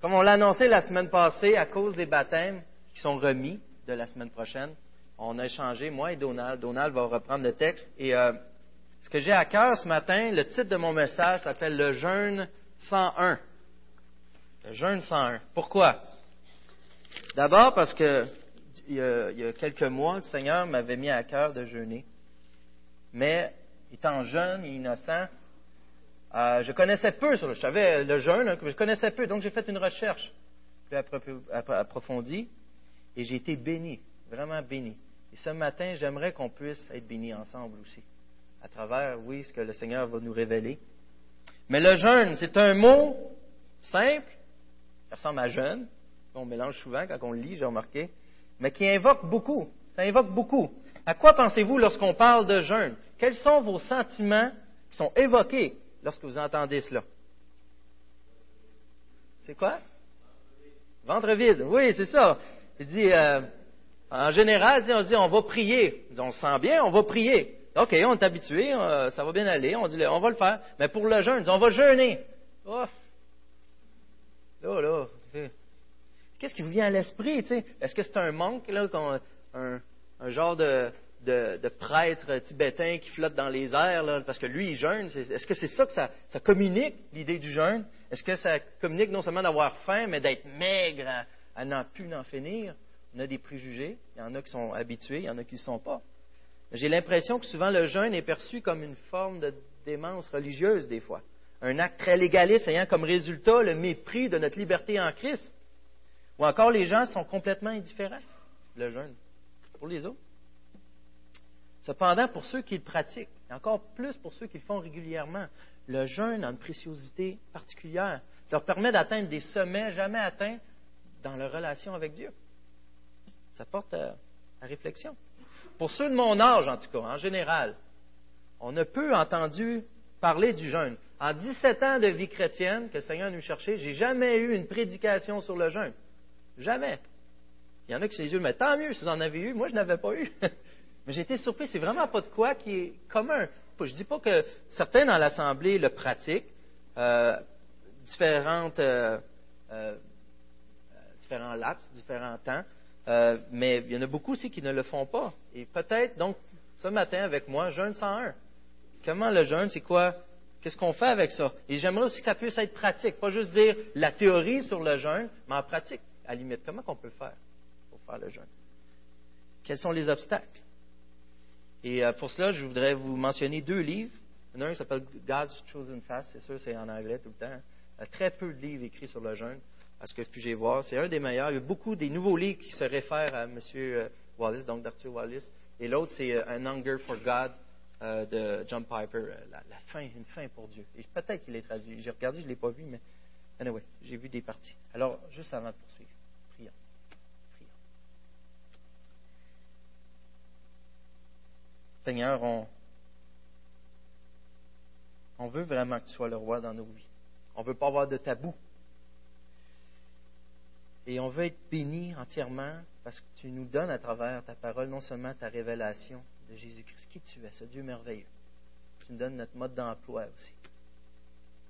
Comme on l'a annoncé la semaine passée, à cause des baptêmes qui sont remis de la semaine prochaine, on a échangé, moi et Donald. Donald va reprendre le texte. Et euh, ce que j'ai à cœur ce matin, le titre de mon message s'appelle Le jeûne 101. Le jeûne 101. Pourquoi? D'abord parce que il y, a, quelques mois, le Seigneur m'avait mis à cœur de jeûner. Mais étant jeune et innocent, euh, je connaissais peu, je savais le jeûne, hein, je connaissais peu, donc j'ai fait une recherche plus approfondie et j'ai été béni, vraiment béni. Et ce matin, j'aimerais qu'on puisse être bénis ensemble aussi, à travers, oui, ce que le Seigneur va nous révéler. Mais le jeûne, c'est un mot simple, qui ressemble à jeûne, on mélange souvent quand on le lit, j'ai remarqué, mais qui invoque beaucoup. Ça invoque beaucoup. À quoi pensez-vous lorsqu'on parle de jeûne? Quels sont vos sentiments qui sont évoqués lorsque vous entendez cela? C'est quoi? Ventre vide. Oui, c'est ça. Je dis, euh, en général, on dit on va prier. On se sent bien, on va prier. OK, on est habitué, euh, ça va bien aller, on dit on va le faire. Mais pour le jeûne, on va jeûner. Ouf. Là, là, qu'est-ce qui vous vient à l'esprit? Est-ce que c'est un manque, là, un genre de, de, prêtre tibétain qui flotte dans les airs, parce que lui, il jeûne. Est-ce que c'est ça que ça, communique, l'idée du jeûne? Est-ce que ça communique non seulement d'avoir faim, mais d'être maigre à, n'en plus n'en finir? On a des préjugés. Il y en a qui sont habitués, il y en a qui ne sont pas. J'ai l'impression que souvent le jeûne est perçu comme une forme de démence religieuse, des fois. Un acte très légaliste ayant comme résultat le mépris de notre liberté en Christ. Ou encore, les gens sont complètement indifférents, le jeûne, pour les autres. Cependant, pour ceux qui le pratiquent, et encore plus pour ceux qui le font régulièrement, le jeûne a une préciosité particulière. Ça leur permet d'atteindre des sommets jamais atteints dans leur relation avec Dieu. Ça porte à, réflexion. Pour ceux de mon âge, en tout cas, en général, on a peu entendu parler du jeûne. En 17 ans de vie chrétienne que le Seigneur nous cherchait, j'ai jamais eu une prédication sur le jeûne. Jamais. Il y en a qui se disent, mais tant mieux si vous en avez eu. Moi, je n'avais pas eu. J'ai été surpris, c'est vraiment pas de quoi qui est commun. Je ne dis pas que certains dans l'Assemblée le pratiquent, euh, différentes, euh, euh, différents laps, différents temps, mais il y en a beaucoup aussi qui ne le font pas. Et peut-être, donc, ce matin avec moi, jeûne 101. Comment le jeûne, c'est quoi? Qu'est-ce qu'on fait avec ça? Et j'aimerais aussi que ça puisse être pratique, pas juste dire la théorie sur le jeûne, mais en pratique, à la limite. Comment qu'on peut faire pour faire le jeûne? Quels sont les obstacles? Et euh, pour cela, je voudrais vous mentionner deux livres. Un s'appelle God's Chosen Fast, c'est sûr, c'est en anglais tout le temps. A très peu de livres écrits sur le jeûne, parce que puis-je voir. C'est un des meilleurs. Il y a beaucoup des nouveaux livres qui se réfèrent à M. Euh, Wallace, donc d'Arthur Wallace. Et l'autre, c'est euh, An Hunger for God de John Piper. La, la, fin, une fin pour Dieu. Et peut-être qu'il est traduit. J'ai regardé, je ne l'ai pas vu, mais anyway, j'ai vu des parties. Alors, juste avant de poursuivre. Seigneur, on, veut vraiment que tu sois le roi dans nos vies. On ne veut pas avoir de tabou. Et on veut être béni entièrement parce que tu nous donnes à travers ta parole non seulement ta révélation de Jésus-Christ, qui tu es, ce Dieu merveilleux. Tu nous donnes notre mode d'emploi aussi.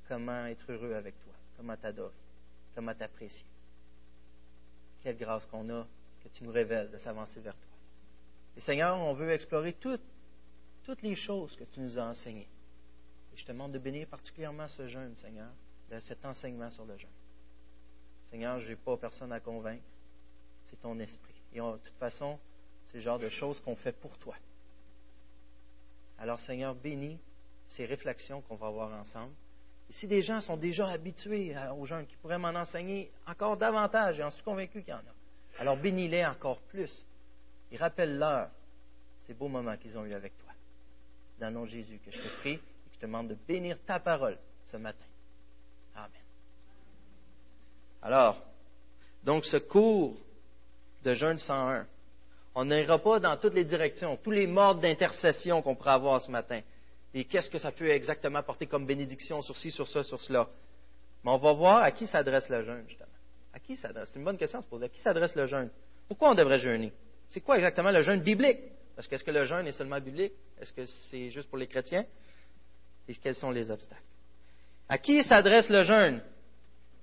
Comment être heureux avec toi, comment t'adorer, comment t'apprécier? Quelle grâce qu'on a que tu nous révèles de s'avancer vers toi. Et Seigneur, on veut explorer toutes toutes les choses que tu nous as enseignées. Et je te demande de bénir particulièrement ce jeûne, Seigneur, de cet enseignement sur le jeûne. Seigneur, je n'ai pas personne à convaincre. C'est ton esprit. Et de toute façon, c'est le genre de choses qu'on fait pour toi. Alors, Seigneur, bénis ces réflexions qu'on va avoir ensemble. Et si des gens sont déjà habitués au jeûne, qui pourraient m'en enseigner encore davantage, et j'en suis convaincu qu'il y en a, alors bénis-les encore plus. Et rappelle-leur ces beaux moments qu'ils ont eus avec toi dans le nom de Jésus que je te prie et que je te demande de bénir ta parole ce matin. Amen. Alors, donc ce cours de jeûne 101, on n'ira pas dans toutes les directions, tous les modes d'intercession qu'on pourrait avoir ce matin. Et qu'est-ce que ça peut exactement porter comme bénédiction sur ci, sur ça, sur cela? Mais on va voir à qui s'adresse le jeûne, justement. À qui s'adresse? C'est une bonne question à se poser. À qui s'adresse le jeûne? Pourquoi on devrait jeûner? C'est quoi exactement le jeûne biblique? Parce qu'est-ce que le jeûne est seulement biblique? Est-ce que c'est juste pour les chrétiens? Et quels sont les obstacles? À qui s'adresse le jeûne?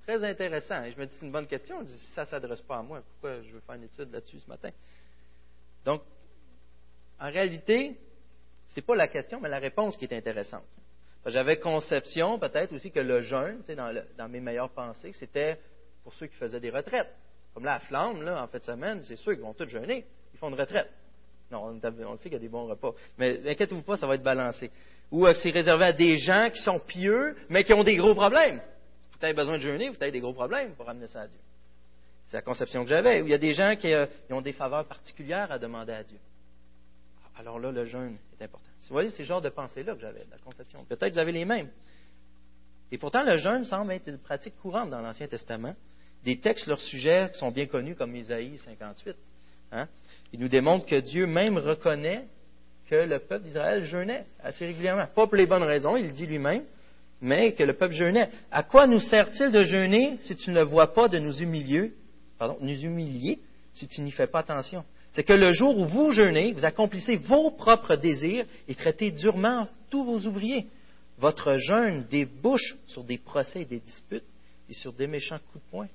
Très intéressant. Et je me dis, c'est une bonne question. Je dis, si ça ne s'adresse pas à moi, pourquoi je veux faire une étude là-dessus ce matin? Donc, en réalité, ce n'est pas la question, mais la réponse qui est intéressante. J'avais conception, peut-être aussi, que le jeûne, dans, mes meilleures pensées, c'était pour ceux qui faisaient des retraites. Comme là, à Flamme, là, en fin de semaine, c'est sûr qu'ils vont tous jeûner. Ils font une retraite. Non, on, sait qu'il y a des bons repas. Mais inquiétez-vous pas, ça va être balancé. Ou euh, c'est réservé à des gens qui sont pieux, mais qui ont des gros problèmes. Vous avez besoin de jeûner, vous avez des gros problèmes pour amener ça à Dieu. C'est la conception que j'avais. Ou il y a des gens qui, euh, ont des faveurs particulières à demander à Dieu. Alors là, le jeûne est important. Vous voyez, c'est le genre de pensée-là que j'avais, la conception. Peut-être que vous avez les mêmes. Et pourtant, le jeûne semble être une pratique courante dans l'Ancien Testament. Des textes, leurs sujets sont bien connus, comme Isaïe 58. Hein? Il nous démontre que Dieu même reconnaît que le peuple d'Israël jeûnait assez régulièrement. Pas pour les bonnes raisons, il le dit lui-même, mais que le peuple jeûnait. À quoi nous sert-il de jeûner si tu ne vois pas de nous humilier, pardon, nous humilier si tu n'y fais pas attention? C'est que le jour où vous jeûnez, vous accomplissez vos propres désirs et traitez durement tous vos ouvriers. Votre jeûne débouche sur des procès et des disputes et sur des méchants coups de poing.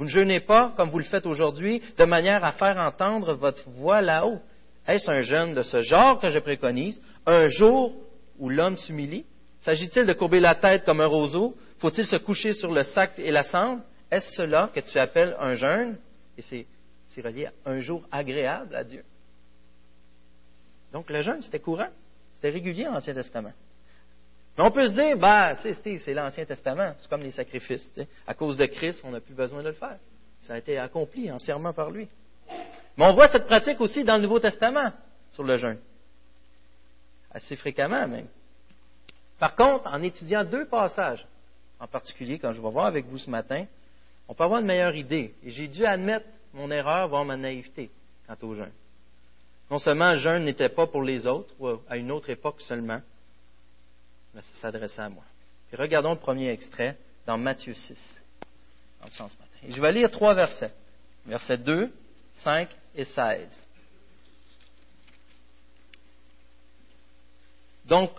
Vous ne jeûnez pas, comme vous le faites aujourd'hui, de manière à faire entendre votre voix là-haut. Est-ce un jeûne de ce genre que je préconise, un jour où l'homme s'humilie? S'agit-il de courber la tête comme un roseau? Faut-il se coucher sur le sac et la cendre? Est-ce cela que tu appelles un jeûne? Et c'est, relié à un jour agréable à Dieu. Donc le jeûne, c'était courant. C'était régulier dans l'Ancien Testament. Mais on peut se dire, bah, tu sais, c'est l'Ancien Testament, c'est comme les sacrifices. À cause de Christ, on n'a plus besoin de le faire. Ça a été accompli entièrement par lui. Mais on voit cette pratique aussi dans le Nouveau Testament sur le jeûne. Assez fréquemment même. Par contre, en étudiant deux passages, en particulier quand je vais voir avec vous ce matin, on peut avoir une meilleure idée. Et j'ai dû admettre mon erreur, voire ma naïveté quant au jeûne. Non seulement le jeûne n'était pas pour les autres, ou à une autre époque seulement, s'adressait à moi. regardons le premier extrait dans Matthieu 6. Et je vais lire trois versets. Versets 2, 5 et 16. Donc,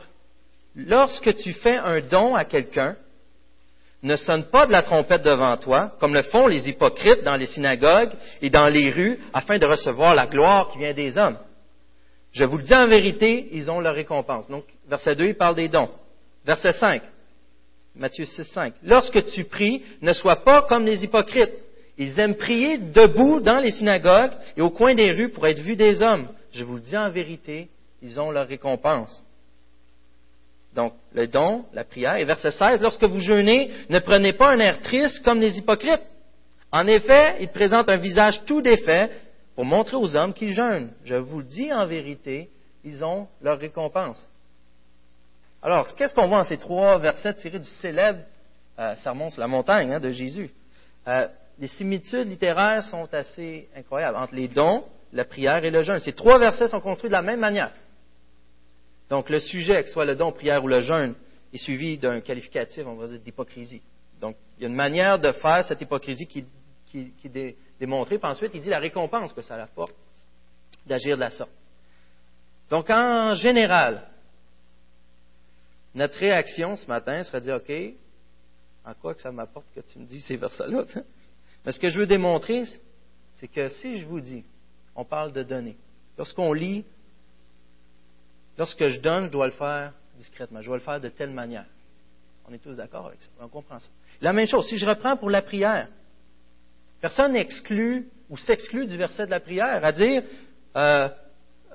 lorsque tu fais un don à quelqu'un, ne sonne pas de la trompette devant toi, comme le font les hypocrites dans les synagogues et dans les rues, afin de recevoir la gloire qui vient des hommes. Je vous le dis en vérité, ils ont leur récompense. Donc, verset 2, il parle des dons. Verset 5, Matthieu 6, 5. Lorsque tu pries, ne sois pas comme les hypocrites. Ils aiment prier debout dans les synagogues et au coin des rues pour être vus des hommes. Je vous le dis en vérité, ils ont leur récompense. Donc, le don, la prière. Et verset 16, lorsque vous jeûnez, ne prenez pas un air triste comme les hypocrites. En effet, ils présentent un visage tout défait pour montrer aux hommes qu'ils jeûnent. Je vous le dis en vérité, ils ont leur récompense. Alors, qu'est-ce qu'on voit dans ces trois versets tirés du célèbre euh, Sermon sur la montagne hein, de Jésus? Euh, Les similitudes littéraires sont assez incroyables entre les dons, la prière et le jeûne. Ces trois versets sont construits de la même manière. Donc, le sujet, que ce soit le don, prière ou le jeûne, est suivi d'un qualificatif, on va dire, d'hypocrisie. Donc, il y a une manière de faire cette hypocrisie qui, qui, qui est démontrée. Puis ensuite, il dit la récompense que ça apporte d'agir de la sorte. Donc, en général, notre réaction ce matin serait de dire, OK, en quoi que ça m'apporte que tu me dis ces versets-là? Mais ce que je veux démontrer, c'est que si je vous dis, on parle de donner. Lorsqu'on lit, lorsque je donne, je dois le faire discrètement. Je dois le faire de telle manière. On est tous d'accord avec ça. On comprend ça. La même chose, si je reprends pour la prière, personne n'exclut ou s'exclut du verset de la prière, à dire, euh,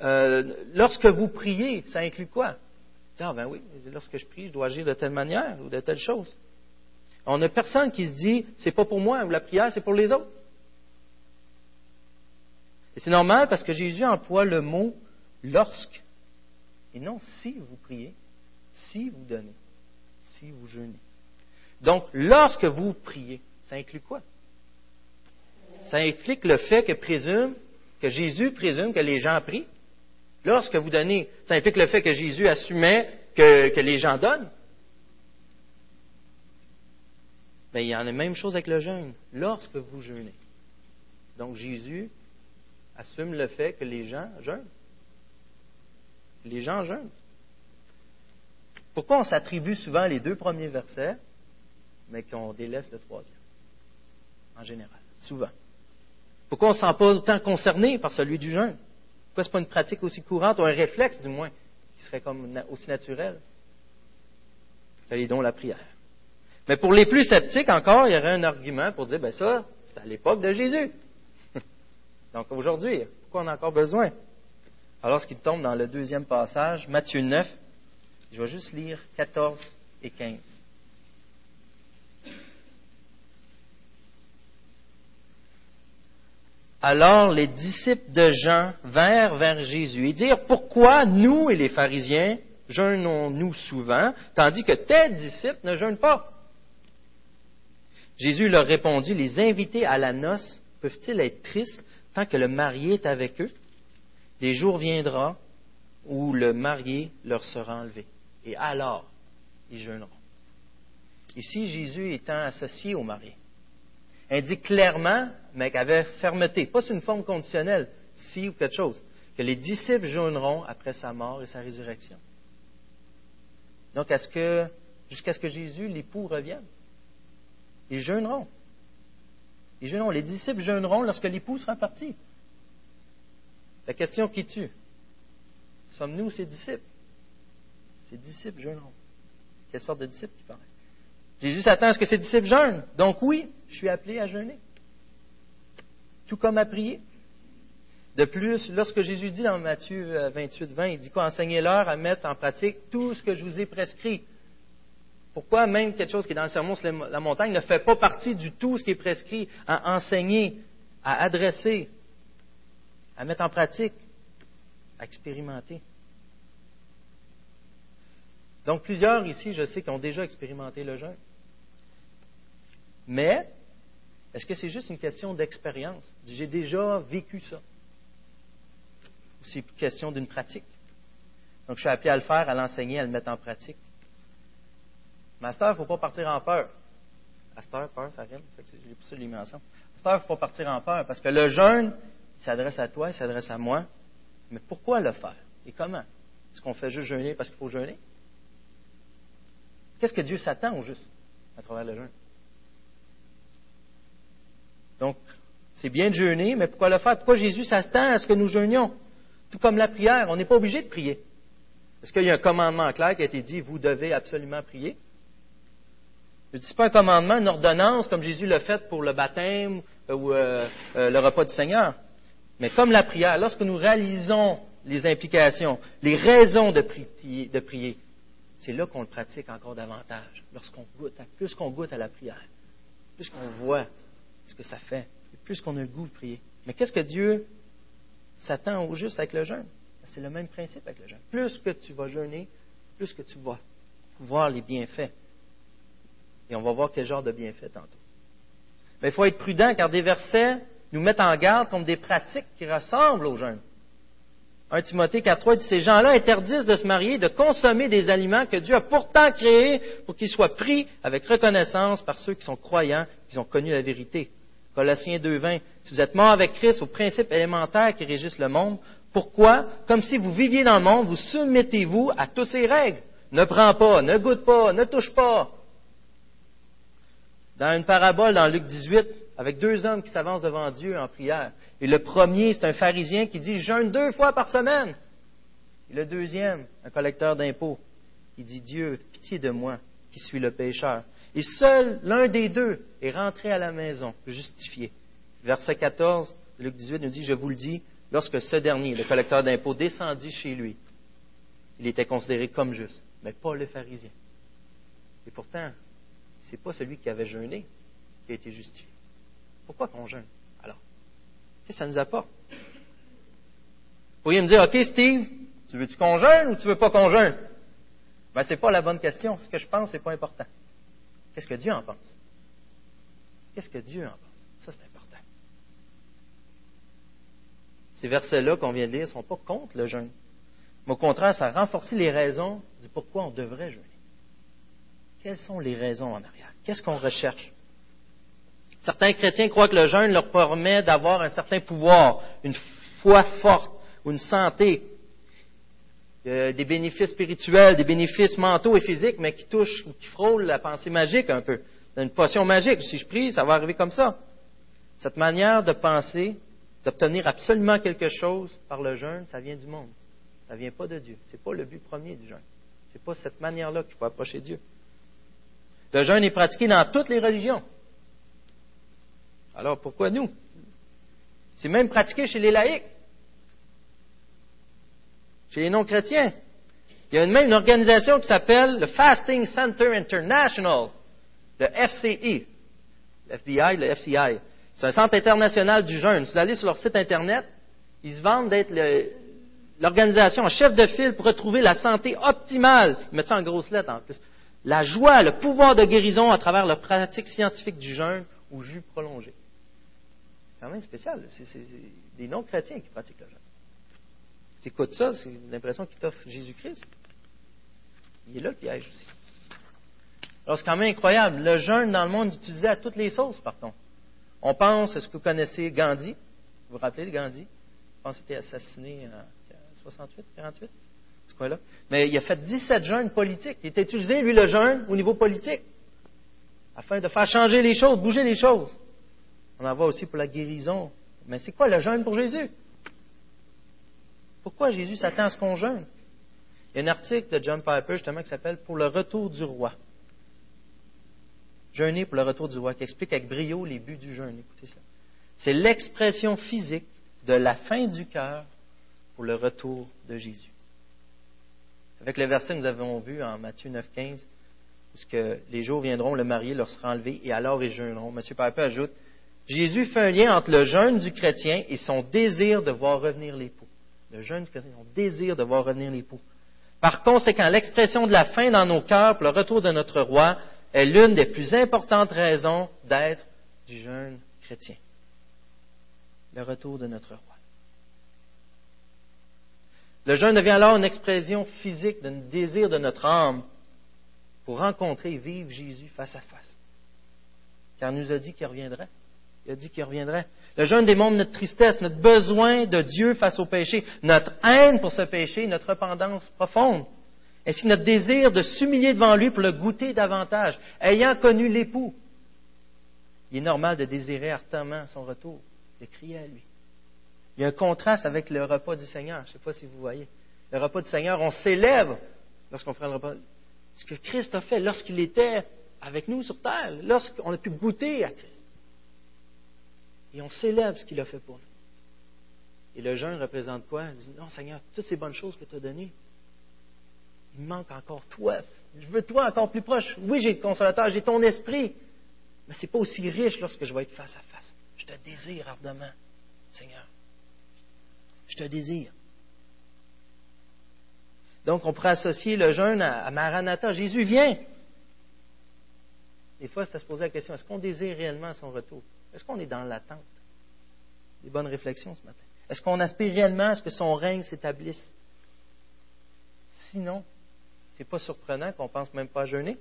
euh, lorsque vous priez, ça inclut quoi? Ah ben oui, lorsque je prie, je dois agir de telle manière ou de telle chose? On n'a personne qui se dit, c'est pas pour moi, ou la prière, c'est pour les autres. Et c'est normal parce que Jésus emploie le mot lorsque, et non si vous priez, si vous donnez, si vous jeûnez. Donc, lorsque vous priez, ça inclut quoi? Ça implique le fait que présume, que Jésus présume que les gens prient. Lorsque vous donnez, ça implique le fait que Jésus assumait que, les gens donnent. Mais il y en a la même chose avec le jeûne. Lorsque vous jeûnez. Donc Jésus assume le fait que les gens jeûnent. Les gens jeûnent. Pourquoi on s'attribue souvent les deux premiers versets mais qu'on délaisse le troisième? En général, souvent. Pourquoi on ne se sent pas autant concerné par celui du jeûne? Pourquoi ce n'est pas une pratique aussi courante, ou un réflexe du moins, qui serait comme aussi naturel? Les dons la prière? Mais pour les plus sceptiques encore, il y aurait un argument pour dire, ben ça, c'est à l'époque de Jésus. Donc aujourd'hui, pourquoi on a encore besoin? Alors, ce qui tombe dans le deuxième passage, Matthieu 9, je vais juste lire 14 et 15. Alors les disciples de Jean vinrent vers Jésus et dirent, Pourquoi nous et les pharisiens jeûnons-nous souvent, tandis que tes disciples ne jeûnent pas Jésus leur répondit, Les invités à la noce peuvent-ils être tristes tant que le marié est avec eux? Les jours viendront où le marié leur sera enlevé. Et alors, ils jeûneront. Ici, Jésus étant associé au marié indique clairement, mais qu'avait fermeté, pas sous une forme conditionnelle, si ou quelque chose, que les disciples jeûneront après sa mort et sa résurrection. Donc, jusqu'à ce que Jésus, l'époux, revienne, ils jeûneront. Ils jeûneront. Les disciples jeûneront lorsque l'époux sera parti. La question qui tue, sommes-nous ses disciples? Ses disciples jeûneront. Quelle sorte de disciples qui parlent? Jésus s'attend à ce que ses disciples jeûnent. Donc oui, je suis appelé à jeûner. Tout comme à prier. De plus, lorsque Jésus dit dans Matthieu 28, euh, 20, il dit quoi? Enseignez-leur à mettre en pratique tout ce que je vous ai prescrit. Pourquoi même quelque chose qui est dans le sermon sur la montagne ne fait pas partie du tout ce qui est prescrit à enseigner, à adresser, à mettre en pratique, à expérimenter? Donc plusieurs ici, je sais, qui ont déjà expérimenté le jeûne. Mais, est-ce que c'est juste une question d'expérience? J'ai déjà vécu ça. Ou c'est une question d'une pratique? Donc, je suis appelé à le faire, à l'enseigner, à le mettre en pratique. Master, il ne faut pas partir en peur. Master, peur, ça rime. J'ai pour ça les mis ensemble. Master, il ne faut pas partir en peur. Parce que le jeûne, il s'adresse à toi, il s'adresse à moi. Mais pourquoi le faire? Et comment? Est-ce qu'on fait juste jeûner parce qu'il faut jeûner? Qu'est-ce que Dieu s'attend au juste à travers le jeûne? Donc, c'est bien de jeûner, mais pourquoi le faire? Pourquoi Jésus s'attend à ce que nous jeûnions? Tout comme la prière, on n'est pas obligé de prier. Est-ce qu'il y a un commandement clair qui a été dit, vous devez absolument prier? Ce n'est pas un commandement, une ordonnance, comme Jésus l'a fait pour le baptême euh, ou euh, euh, le repas du Seigneur. Mais comme la prière, lorsque nous réalisons les implications, les raisons de prier, c'est là qu'on le pratique encore davantage. Lorsqu'on goûte, plus qu'on goûte à la prière, plus qu'on voit ce que ça fait, plus qu'on a le goût de prier. Mais qu'est-ce que Dieu s'attend au juste avec le jeûne? C'est le même principe avec le jeûne. Plus que tu vas jeûner, plus que tu vas voir les bienfaits. Et on va voir quel genre de bienfaits tantôt. Mais il faut être prudent car des versets nous mettent en garde contre des pratiques qui ressemblent au jeûne. 1 Timothée 4.3 dit, ces gens-là interdisent de se marier, de consommer des aliments que Dieu a pourtant créés pour qu'ils soient pris avec reconnaissance par ceux qui sont croyants, qui ont connu la vérité. Colossiens 2.20, si vous êtes morts avec Christ aux principes élémentaires qui régissent le monde, pourquoi, comme si vous viviez dans le monde, vous soumettez-vous à toutes ces règles? Ne prends pas, ne goûte pas, ne touche pas. Dans une parabole dans Luc 18, avec deux hommes qui s'avancent devant Dieu en prière. Et le premier, c'est un pharisien qui dit Je jeûne deux fois par semaine. Et le deuxième, un collecteur d'impôts, il dit Dieu, pitié de moi, qui suis le pécheur. Et seul l'un des deux est rentré à la maison, justifié. Verset 14 Luc 18 nous dit Je vous le dis, lorsque ce dernier, le collecteur d'impôts, descendit chez lui, il était considéré comme juste, mais pas le pharisien. Et pourtant, ce n'est pas celui qui avait jeûné qui a été justifié. Pourquoi qu'on jeûne alors? Qu'est-ce que ça nous apporte? Vous pourriez me dire, OK, Steve, tu veux-tu qu'on jeûne ou tu veux pas qu'on jeûne? Ben, ce n'est pas la bonne question. Ce que je pense, ce n'est pas important. Qu'est-ce que Dieu en pense? Qu'est-ce que Dieu en pense? Ça, c'est important. Ces versets-là qu'on vient de lire ne sont pas contre le jeûne. Mais au contraire, ça renforce les raisons du pourquoi on devrait jeûner. Quelles sont les raisons en arrière? Qu'est-ce qu'on recherche? Certains chrétiens croient que le jeûne leur permet d'avoir un certain pouvoir, une foi forte ou une santé, des bénéfices spirituels, des bénéfices mentaux et physiques, mais qui touchent ou qui frôlent la pensée magique un peu. une potion magique. Si je prie, ça va arriver comme ça. Cette manière de penser, d'obtenir absolument quelque chose par le jeûne, ça vient du monde. Ça ne vient pas de Dieu. Ce n'est pas le but premier du jeûne. Ce n'est pas cette manière-là qu'il faut approcher Dieu. Le jeûne est pratiqué dans toutes les religions. Alors pourquoi nous? C'est même pratiqué chez les laïcs, chez les non-chrétiens. Il y a même une organisation qui s'appelle le Fasting Center International, le FCI, l'FBI, le FCI. C'est un centre international du jeûne. Si vous allez sur leur site Internet, ils se vendent d'être l'organisation en chef de file pour retrouver la santé optimale. Ils mettent ça en grosses lettres en plus. La joie, le pouvoir de guérison à travers la pratique scientifique du jeûne ou jus prolongé. Quand même spécial. C'est des non-chrétiens qui pratiquent le jeûne. Tu écoutes ça, c'est l'impression qu'ils t'offrent Jésus-Christ. Il est là le piège aussi. Alors, c'est quand même incroyable. Le jeûne dans le monde est utilisé à toutes les sauces, par. On pense, est-ce que vous connaissez Gandhi? Vous vous rappelez de Gandhi? Je pense qu'il a été assassiné en 68, 48, ce coin-là. Mais il a fait 17 jeûnes politiques. Il était utilisé, lui, le jeûne, au niveau politique, afin de faire changer les choses, bouger les choses. On en voit aussi pour la guérison. Mais c'est quoi le jeûne pour Jésus? Pourquoi Jésus s'attend à ce qu'on jeûne? Il y a un article de John Piper, justement, qui s'appelle Pour le retour du roi jeûner pour le retour du roi, qui explique avec brio les buts du jeûne. Écoutez ça. C'est l'expression physique de la fin du cœur pour le retour de Jésus. Avec le verset que nous avons vu en Matthieu 9,15, où que les jours viendront, le marié leur sera enlevé, et alors ils jeûneront. M. Piper ajoute Jésus fait un lien entre le jeûne du chrétien et son désir de voir revenir l'époux. Le jeûne du chrétien, son désir de voir revenir l'époux. Par conséquent, l'expression de la fin dans nos cœurs pour le retour de notre roi est l'une des plus importantes raisons d'être du jeune chrétien. Le retour de notre roi. Le jeûne devient alors une expression physique d'un désir de notre âme pour rencontrer et vivre Jésus face à face. Car il nous a dit qu'il reviendrait. Il a dit qu'il reviendrait. Le jeûne démontre notre tristesse, notre besoin de Dieu face au péché, notre haine pour ce péché, notre repentance profonde ainsi que notre désir de s'humilier devant lui pour le goûter davantage, ayant connu l'époux. Il est normal de désirer ardemment son retour, de crier à lui. Il y a un contraste avec le repas du Seigneur. Je ne sais pas si vous voyez. Le repas du Seigneur, on célèbre lorsqu'on prend le repas. Ce que Christ a fait lorsqu'il était avec nous sur terre, lorsqu'on a pu goûter à Christ. Et on célèbre ce qu'il a fait pour nous. Et le jeûne représente quoi? Il dit Non, Seigneur, toutes ces bonnes choses que tu as données, il me manque encore toi. Je veux toi encore plus proche. Oui, j'ai le consolateur, j'ai ton esprit. Mais ce n'est pas aussi riche lorsque je vais être face à face. Je te désire ardemment, Seigneur. Je te désire. Donc, on pourrait associer le jeûne à, Maranatha. Jésus vient. Des fois, c'est à se poser la question est-ce qu'on désire réellement son retour? Est-ce qu'on est dans l'attente? Des bonnes réflexions ce matin. Est-ce qu'on aspire réellement à ce que son règne s'établisse? Sinon, n'est pas surprenant qu'on pense même pas à jeûner.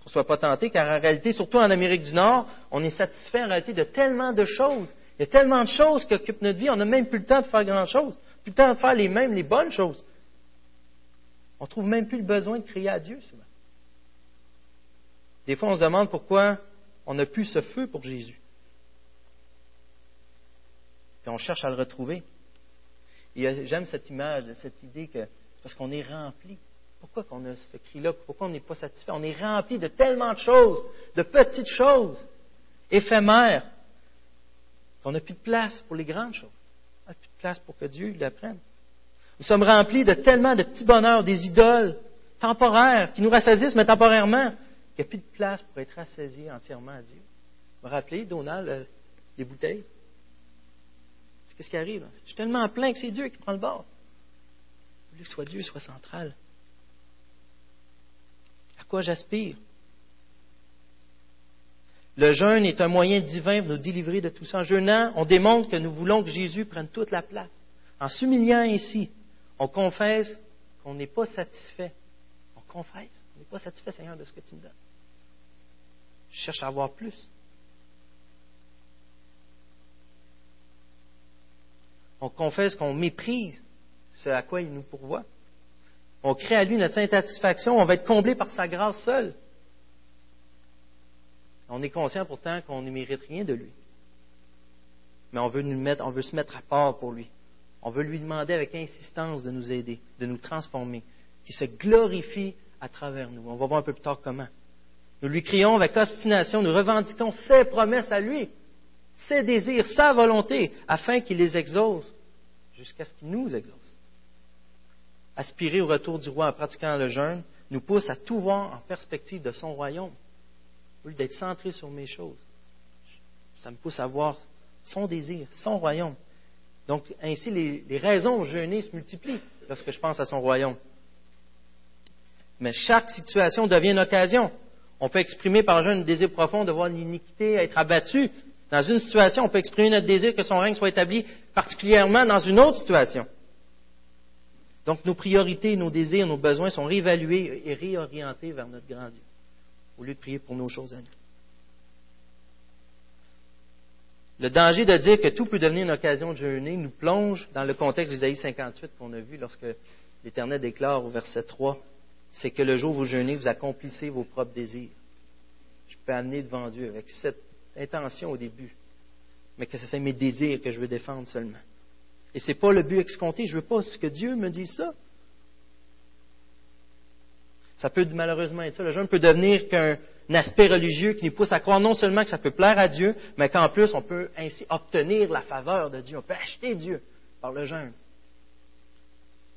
Qu'on ne soit pas tenté, car en réalité, surtout en Amérique du Nord, on est satisfait en réalité de tellement de choses. Il y a tellement de choses qui occupent notre vie, on n'a même plus le temps de faire grand-chose, plus le temps de faire les mêmes, les bonnes choses. On ne trouve même plus le besoin de crier à Dieu souvent. Des fois, on se demande pourquoi on n'a plus ce feu pour Jésus. Puis on cherche à le retrouver. Et j'aime cette image, cette idée que parce qu'on est rempli. Pourquoi qu'on a ce cri-là? Pourquoi on n'est pas satisfait? On est rempli de tellement de choses, de petites choses, éphémères, qu'on n'a plus de place pour les grandes choses. On n'a plus de place pour que Dieu l'apprenne. Nous sommes remplis de tellement de petits bonheurs, des idoles temporaires, qui nous rassaisissent, mais temporairement, n'y a plus de place pour être rassasié entièrement à Dieu. Vous me rappelez, Donald, euh, les bouteilles? Qu'est-ce qui arrive? Je suis tellement plein que c'est Dieu qui prend le bord que soit Dieu soit central. À quoi j'aspire? Le jeûne est un moyen divin pour nous délivrer de tout ça. En jeûnant, on démontre que nous voulons que Jésus prenne toute la place. En s'humiliant ainsi, on confesse qu'on n'est pas satisfait. On confesse, on n'est pas satisfait, Seigneur, de ce que tu me donnes. Je cherche à avoir plus. On confesse qu'on méprise ce à quoi il nous pourvoit. On crée à lui notre satisfaction, on va être comblé par sa grâce seule. On est conscient pourtant qu'on ne mérite rien de lui. Mais on veut, on veut se mettre à part pour lui. On veut lui demander avec insistance de nous aider, de nous transformer, qu'il se glorifie à travers nous. On va voir un peu plus tard comment. Nous lui crions avec obstination, nous revendiquons ses promesses à lui, ses désirs, sa volonté, afin qu'il les exauce jusqu'à ce qu'il nous exauce. Aspirer au retour du roi en pratiquant le jeûne nous pousse à tout voir en perspective de son royaume, au lieu d'être centré sur mes choses. Ça me pousse à voir son désir, son royaume. Donc, ainsi, les, les raisons jeûner se multiplient lorsque je pense à son royaume. Mais chaque situation devient une occasion. On peut exprimer par un désir profond de voir l'iniquité être abattue. Dans une situation, on peut exprimer notre désir que son règne soit établi particulièrement dans une autre situation. Donc nos priorités, nos désirs, nos besoins sont réévalués et réorientés vers notre grand Dieu, au lieu de prier pour nos choses à nous. Le danger de dire que tout peut devenir une occasion de jeûner nous plonge dans le contexte d'Isaïe 58 qu'on a vu lorsque l'Éternel déclare au verset 3 c'est que le jour où vous jeûnez, vous accomplissez vos propres désirs. Je peux amener devant Dieu avec cette intention au début, mais que c'est mes désirs que je veux défendre seulement. Et ce n'est pas le but escompté, je ne veux pas que Dieu me dise ça. Ça peut malheureusement être ça. Le jeûne peut devenir qu'un aspect religieux qui nous pousse à croire non seulement que ça peut plaire à Dieu, mais qu'en plus on peut ainsi obtenir la faveur de Dieu. On peut acheter Dieu par le jeûne.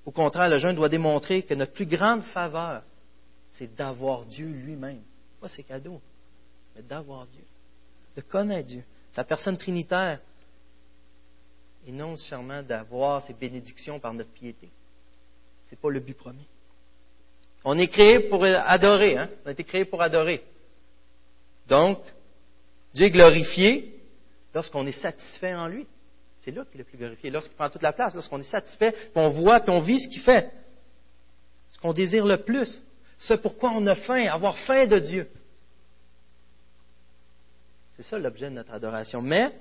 Au contraire, le jeûne doit démontrer que notre plus grande faveur, c'est d'avoir Dieu lui-même. Pas ses cadeaux, mais d'avoir Dieu. De connaître Dieu, sa personne trinitaire. Et non seulement d'avoir ses bénédictions par notre piété. Ce n'est pas le but premier. On est créé pour adorer, hein? On a été créé pour adorer. Donc, Dieu est glorifié lorsqu'on est satisfait en lui. C'est là qu'il est plus glorifié. Lorsqu'il prend toute la place, lorsqu'on est satisfait, qu'on voit, puis on vit ce qu'il fait. Ce qu'on désire le plus. Ce pourquoi on a faim, avoir faim de Dieu. C'est ça l'objet de notre adoration. Mais,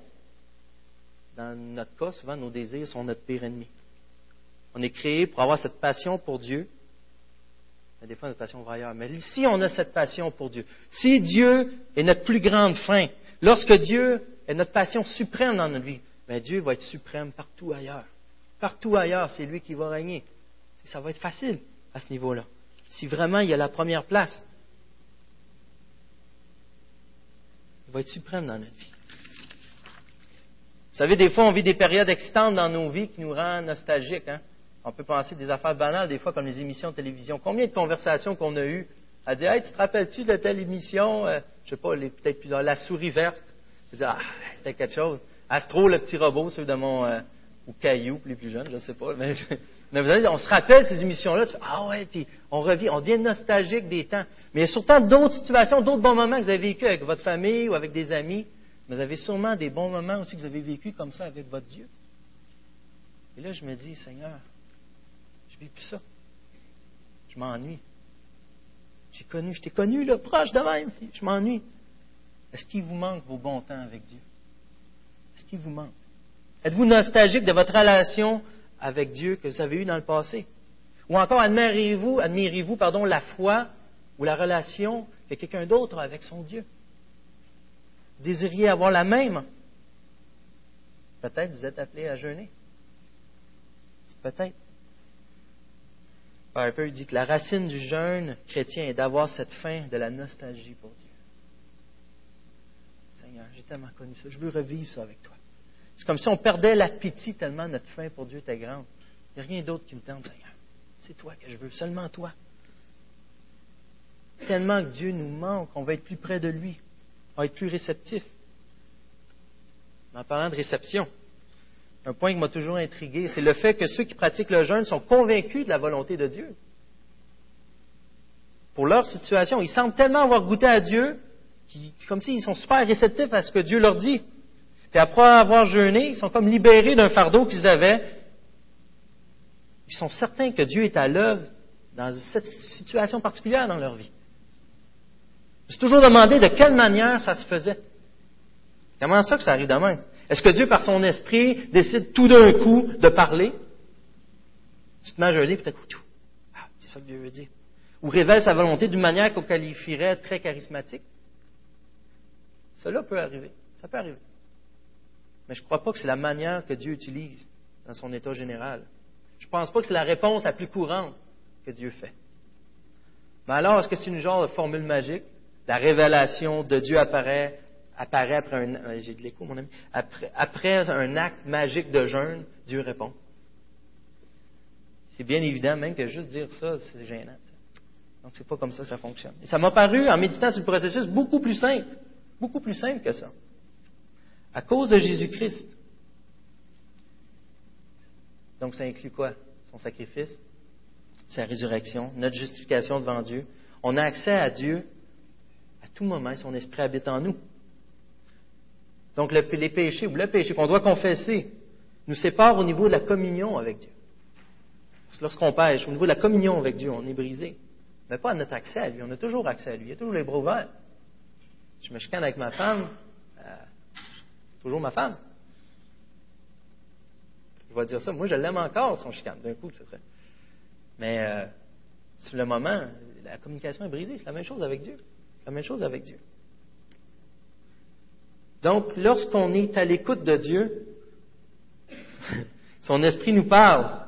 dans notre cas, souvent nos désirs sont notre pire ennemi. On est créé pour avoir cette passion pour Dieu. Mais des fois, notre passion va ailleurs. Mais ici, on a cette passion pour Dieu. Si Dieu est notre plus grande faim, lorsque Dieu est notre passion suprême dans notre vie, mais Dieu va être suprême partout ailleurs. Partout ailleurs, c'est lui qui va régner. Ça va être facile à ce niveau-là. Si vraiment il y a la première place, il va être suprême dans notre vie. Vous savez, des fois, on vit des périodes excitantes dans nos vies qui nous rendent nostalgiques. Hein? On peut penser des affaires banales, des fois, comme les émissions de télévision. Combien de conversations qu'on a eues à dire Hey, tu te rappelles-tu de telle émission? Je euh, Je sais pas, peut-être plus dans La souris verte. ah, c'était quelque chose. Astro, le petit robot, ceux de mon. Euh, ou Caillou, les plus jeunes, je ne sais pas. Mais, vous savez, on se rappelle ces émissions-là. Ah ouais, puis on revient, on devient nostalgique des temps. Mais il y a surtout d'autres situations, d'autres bons moments que vous avez vécu avec votre famille ou avec des amis. Mais vous avez sûrement des bons moments aussi que vous avez vécu comme ça avec votre Dieu. Et là, je me dis, Seigneur, je ne vis plus ça. Je m'ennuie. J'ai connu, je t'ai connu, là, proche de même. Je m'ennuie. Est-ce qu'il vous manque vos bons temps avec Dieu? Ce qui vous manque? Êtes-vous nostalgique de votre relation avec Dieu que vous avez eue dans le passé? Ou encore admirez-vous, admirez-vous, la foi ou la relation que quelqu'un d'autre a avec son Dieu? Désiriez avoir la même? Peut-être vous êtes appelé à jeûner. Peut-être. Piper dit que la racine du jeûne chrétien est d'avoir cette faim de la nostalgie pour Dieu. J'ai tellement connu ça. Je veux revivre ça avec toi. C'est comme si on perdait l'appétit tellement notre faim pour Dieu était grande. Il n'y a rien d'autre qui me tente, Seigneur. C'est toi que je veux, seulement toi. Tellement que Dieu nous manque, on va être plus près de lui, on va être plus réceptif. En parlant de réception, un point qui m'a toujours intrigué, c'est le fait que ceux qui pratiquent le jeûne sont convaincus de la volonté de Dieu. Pour leur situation, ils semblent tellement avoir goûté à Dieu comme s'ils sont super réceptifs à ce que Dieu leur dit. Puis après avoir jeûné, ils sont comme libérés d'un fardeau qu'ils avaient. Ils sont certains que Dieu est à l'œuvre dans cette situation particulière dans leur vie. Je suis toujours demandé de quelle manière ça se faisait. Comment ça que ça arrive de même? Est-ce que Dieu, par son esprit, décide tout d'un coup de parler? Tu te mets à jeûner, puis tout. Ah, c'est ça que Dieu veut dire. Ou révèle sa volonté d'une manière qu'on qualifierait très charismatique? Cela peut arriver. Ça peut arriver. Mais je ne crois pas que c'est la manière que Dieu utilise dans son état général. Je ne pense pas que c'est la réponse la plus courante que Dieu fait. Mais alors, est-ce que c'est une genre de formule magique? La révélation de Dieu apparaît, après un, j'ai de mon ami, après un acte magique de jeûne, Dieu répond. C'est bien évident même que juste dire ça, c'est gênant. Donc, c'est pas comme ça que ça fonctionne. Et ça m'a paru, en méditant sur le processus, beaucoup plus simple. Beaucoup plus simple que ça. À cause de Jésus-Christ. Donc, ça inclut quoi? Son sacrifice, sa résurrection, notre justification devant Dieu. On a accès à Dieu à tout moment. Son esprit habite en nous. Donc, les péchés, ou le péché qu'on doit confesser, nous séparent au niveau de la communion avec Dieu. Lorsqu'on pêche, au niveau de la communion avec Dieu, on est brisé. Mais pas à notre accès à lui. On a toujours accès à lui. Il y a toujours les bras ouverts. Je me chicane avec ma femme. Euh, toujours ma femme. Je vais dire ça. Moi, je l'aime encore, son chicane. D'un coup, ce serait. Mais euh, sur le moment, la communication est brisée. C'est la même chose avec Dieu. C'est la même chose avec Dieu. Donc, lorsqu'on est à l'écoute de Dieu, son esprit nous parle.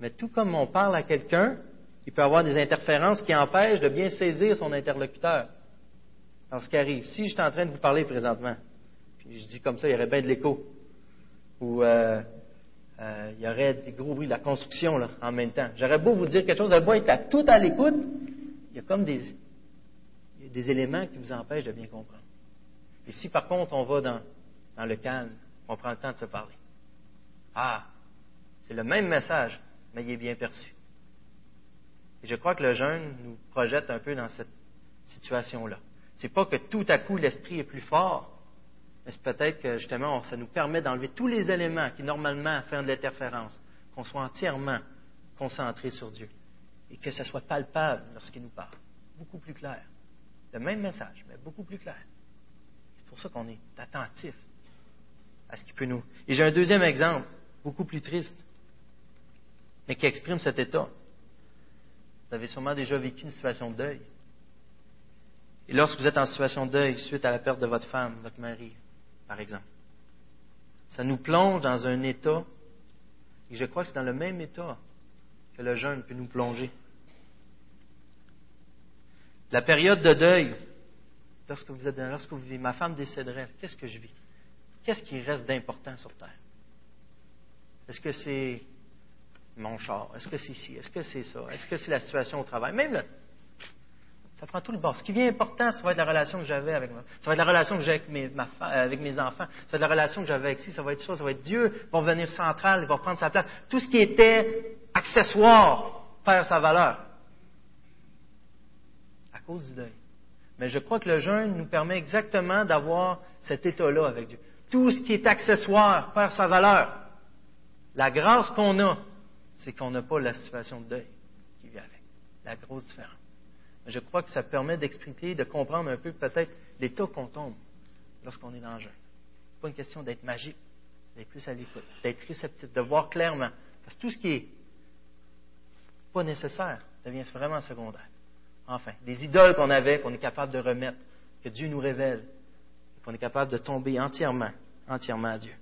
Mais tout comme on parle à quelqu'un, il peut avoir des interférences qui empêchent de bien saisir son interlocuteur. Alors, ce qui arrive, si je suis en train de vous parler présentement, puis je dis comme ça, il y aurait bien de l'écho, ou euh, euh, il y aurait des gros bruits de la construction là, en même temps. J'aurais beau vous dire quelque chose, j'aurais beau être à, tout à l'écoute, il y a comme des, des éléments qui vous empêchent de bien comprendre. Et si par contre on va dans, dans le calme, on prend le temps de se parler. Ah, c'est le même message, mais il est bien perçu. Et je crois que le jeûne nous projette un peu dans cette situation-là. C'est pas que tout à coup l'esprit est plus fort, mais c'est peut-être que justement ça nous permet d'enlever tous les éléments qui normalement font de l'interférence, qu'on soit entièrement concentré sur Dieu et que ça soit palpable lorsqu'il nous parle, beaucoup plus clair. Le même message, mais beaucoup plus clair. C'est pour ça qu'on est attentif à ce qui peut nous. Et j'ai un deuxième exemple, beaucoup plus triste, mais qui exprime cet état. Vous avez sûrement déjà vécu une situation de deuil. Et lorsque vous êtes en situation de deuil suite à la perte de votre femme, votre mari, par exemple, ça nous plonge dans un état, et je crois que c'est dans le même état que le jeûne peut nous plonger. La période de deuil, lorsque vous êtes lorsque vous vivez, ma femme décéderait, qu'est-ce que je vis? Qu'est-ce qui reste d'important sur Terre? Est-ce que c'est mon char? Est-ce que c'est ci? Est-ce que c'est ça? Est-ce que c'est la situation au travail? Même là, ça prend tout le bord. Ce qui vient important, ça va être la relation que j'avais avec moi. Ça va être la relation que j'ai avec mes, ma, avec mes enfants. Ça va être la relation que j'avais avec ci. Ça va être ça. Ça va être Dieu va venir central. Il va prendre sa place. Tout ce qui était accessoire perd sa valeur. À cause du deuil. Mais je crois que le jeûne nous permet exactement d'avoir cet état-là avec Dieu. Tout ce qui est accessoire perd sa valeur. La grâce qu'on a, c'est qu'on n'a pas la situation de deuil qui vient avec. La grosse différence. Je crois que ça permet d'expliquer, de comprendre un peu peut-être l'état qu'on tombe lorsqu'on est dans le jeûne. n'est pas une question d'être magique, d'être plus à l'écoute, d'être réceptif, de voir clairement. Parce que tout ce qui est pas nécessaire devient vraiment secondaire. Enfin, des idoles qu'on avait, qu'on est capable de remettre, que Dieu nous révèle, qu'on est capable de tomber entièrement, entièrement à Dieu.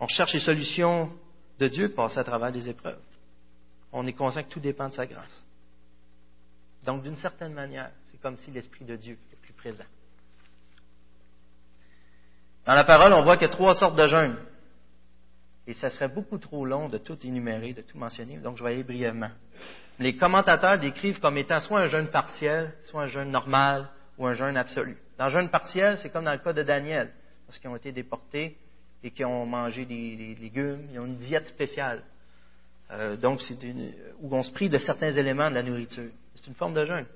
On cherche les solutions de Dieu passer à travers des épreuves. On est conscient que tout dépend de sa grâce. Donc, d'une certaine manière, c'est comme si l'Esprit de Dieu est plus présent. Dans la parole, on voit qu'il y a trois sortes de jeûnes. Et ça serait beaucoup trop long de tout énumérer, de tout mentionner, donc je vais aller brièvement. Les commentateurs décrivent comme étant soit un jeûne partiel, soit un jeûne normal ou un jeûne absolu. Dans le jeûne partiel, c'est comme dans le cas de Daniel, lorsqu'ils ont été déportés et qui ont mangé des, légumes, ils ont une diète spéciale. Euh, donc, c'est où on se prive de certains éléments de la nourriture. C'est une forme de jeûne.